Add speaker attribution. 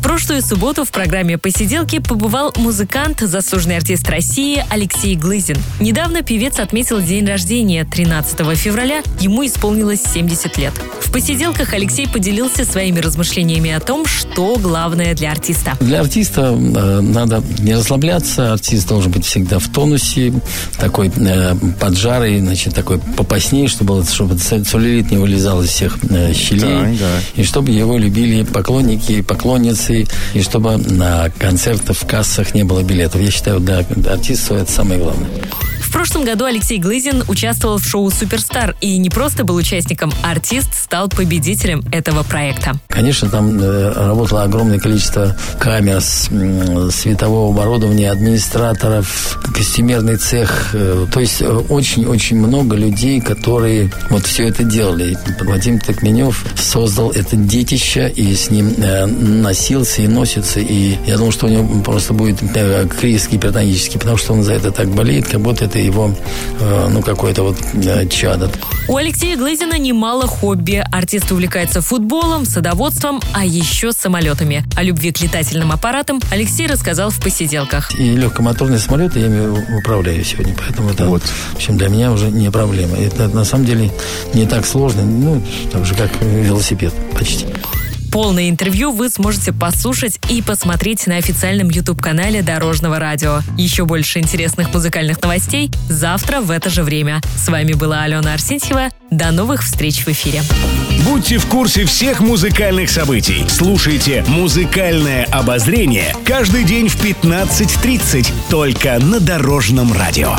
Speaker 1: В прошлую субботу в программе «Посиделки» побывал музыкант, заслуженный артист России Алексей Глызин. Недавно певец отметил день рождения 13 февраля, ему исполнилось 70 лет. В «Посиделках» Алексей поделился своими размышлениями о том, что главное для артиста.
Speaker 2: Для артиста э, надо не расслабляться, артист должен быть всегда в тонусе, такой э, поджарый, значит, такой попаснее, чтобы, чтобы целлюлит не вылезал из всех э, щелей,
Speaker 3: Так, да.
Speaker 2: и чтобы его любили поклонники и поклонницы, и чтобы на концертах в кассах не было билетов. Я считаю, для артиста это самое главное.
Speaker 1: В прошлом году Алексей Глызин участвовал в шоу «Суперстар» и не просто был участником, артист стал победителем этого проекта.
Speaker 2: Конечно, там э, работало огромное количество камер, светового оборудования, администраторов, костюмерный цех. э, то есть э, очень-очень много людей, которые вот все это делали. Вадим Токменев создал это детище и с ним носился и носится. И я думаю, что у него просто будет криз гипертонический, потому что он за это так болеет, как будто это его, э, ну, какое-то вот э, чадо.
Speaker 1: У Алексея Глызина немало хобби. Артист увлекается футболом, садоводством, а еще самолетами. О любви к летательным аппаратам Алексей рассказал в посиделках.
Speaker 2: И легкомоторные самолеты я ими управляю сегодня, поэтому это,
Speaker 3: Вот.
Speaker 2: в общем, для меня уже не проблема. Это на самом деле не так сложно, ну, так же, как велосипед почти.
Speaker 1: Полное интервью вы сможете послушать и посмотреть на официальном YouTube-канале Дорожного радио. Еще больше интересных музыкальных новостей завтра в это же время. С вами была Алена Арсентьева. До новых встреч в эфире.
Speaker 4: Будьте в курсе всех музыкальных событий. Слушайте «Музыкальное обозрение» каждый день в 15.30 только на Дорожном радио.